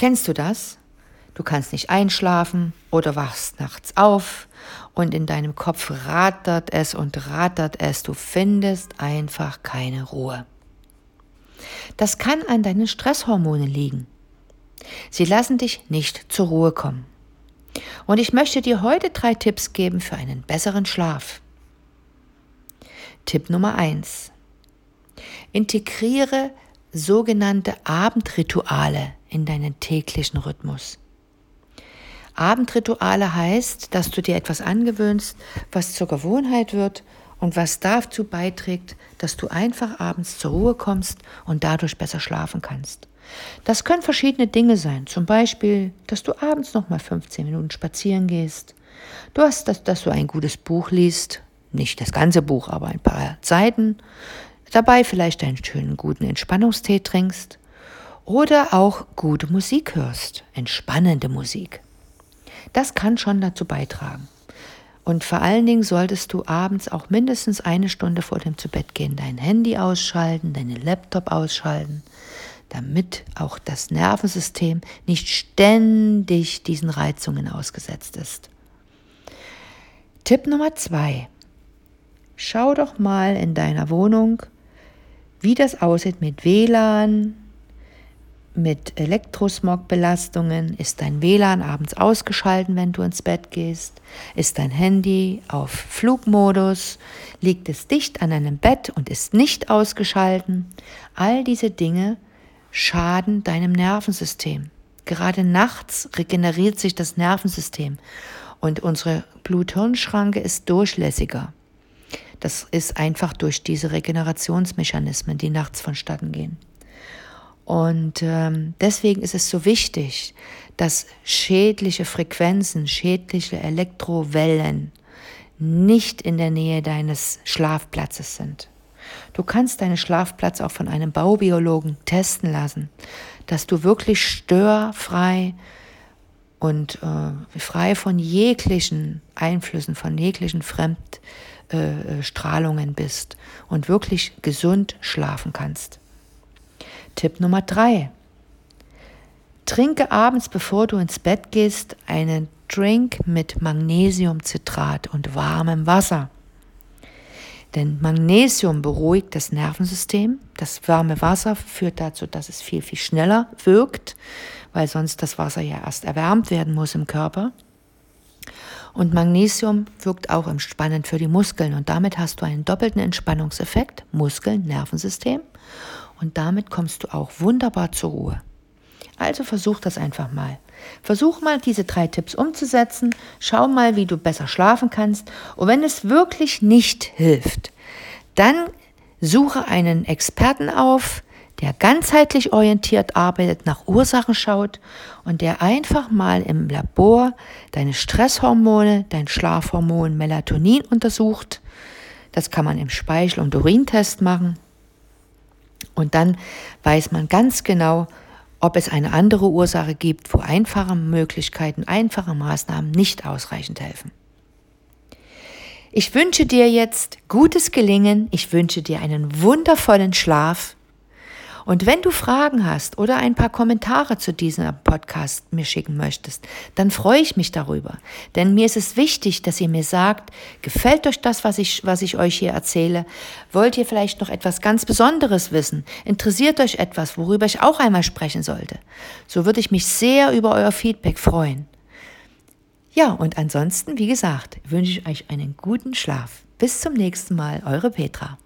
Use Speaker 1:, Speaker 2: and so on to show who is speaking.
Speaker 1: Kennst du das? Du kannst nicht einschlafen oder wachst nachts auf und in deinem Kopf rattert es und rattert es. Du findest einfach keine Ruhe. Das kann an deinen Stresshormonen liegen. Sie lassen dich nicht zur Ruhe kommen. Und ich möchte dir heute drei Tipps geben für einen besseren Schlaf. Tipp Nummer eins: Integriere sogenannte Abendrituale in deinen täglichen Rhythmus. Abendrituale heißt, dass du dir etwas angewöhnst, was zur Gewohnheit wird und was dazu beiträgt, dass du einfach abends zur Ruhe kommst und dadurch besser schlafen kannst. Das können verschiedene Dinge sein, zum Beispiel, dass du abends noch mal 15 Minuten spazieren gehst, du hast, dass, dass du ein gutes Buch liest, nicht das ganze Buch, aber ein paar Seiten, dabei vielleicht einen schönen guten Entspannungstee trinkst oder auch gute Musik hörst, entspannende Musik. Das kann schon dazu beitragen. Und vor allen Dingen solltest du abends auch mindestens eine Stunde vor dem Zubettgehen dein Handy ausschalten, deinen Laptop ausschalten, damit auch das Nervensystem nicht ständig diesen Reizungen ausgesetzt ist. Tipp Nummer zwei. Schau doch mal in deiner Wohnung, wie das aussieht mit WLAN, mit Elektrosmog-Belastungen? Ist dein WLAN abends ausgeschalten, wenn du ins Bett gehst? Ist dein Handy auf Flugmodus? Liegt es dicht an deinem Bett und ist nicht ausgeschalten? All diese Dinge schaden deinem Nervensystem. Gerade nachts regeneriert sich das Nervensystem und unsere Blut-Hirn-Schranke ist durchlässiger. Das ist einfach durch diese Regenerationsmechanismen, die nachts vonstatten gehen. Und ähm, deswegen ist es so wichtig, dass schädliche Frequenzen, schädliche Elektrowellen nicht in der Nähe deines Schlafplatzes sind. Du kannst deinen Schlafplatz auch von einem Baubiologen testen lassen, dass du wirklich störfrei und äh, frei von jeglichen Einflüssen, von jeglichen Fremdstrahlungen äh, bist und wirklich gesund schlafen kannst. Tipp Nummer drei. Trinke abends, bevor du ins Bett gehst, einen Drink mit Magnesiumcitrat und warmem Wasser. Denn Magnesium beruhigt das Nervensystem. Das warme Wasser führt dazu, dass es viel, viel schneller wirkt, weil sonst das Wasser ja erst erwärmt werden muss im Körper. Und Magnesium wirkt auch entspannend für die Muskeln und damit hast du einen doppelten Entspannungseffekt, Muskeln, Nervensystem und damit kommst du auch wunderbar zur Ruhe. Also versuch das einfach mal. Versuch mal diese drei Tipps umzusetzen, schau mal, wie du besser schlafen kannst und wenn es wirklich nicht hilft, dann suche einen Experten auf, der ganzheitlich orientiert arbeitet, nach Ursachen schaut und der einfach mal im Labor deine Stresshormone, dein Schlafhormon Melatonin untersucht. Das kann man im Speichel- und Urintest machen. Und dann weiß man ganz genau, ob es eine andere Ursache gibt, wo einfache Möglichkeiten, einfache Maßnahmen nicht ausreichend helfen. Ich wünsche dir jetzt gutes Gelingen, ich wünsche dir einen wundervollen Schlaf und wenn du Fragen hast oder ein paar Kommentare zu diesem Podcast mir schicken möchtest, dann freue ich mich darüber. Denn mir ist es wichtig, dass ihr mir sagt, gefällt euch das, was ich, was ich euch hier erzähle? Wollt ihr vielleicht noch etwas ganz Besonderes wissen? Interessiert euch etwas, worüber ich auch einmal sprechen sollte? So würde ich mich sehr über euer Feedback freuen. Ja, und ansonsten, wie gesagt, wünsche ich euch einen guten Schlaf. Bis zum nächsten Mal, eure Petra.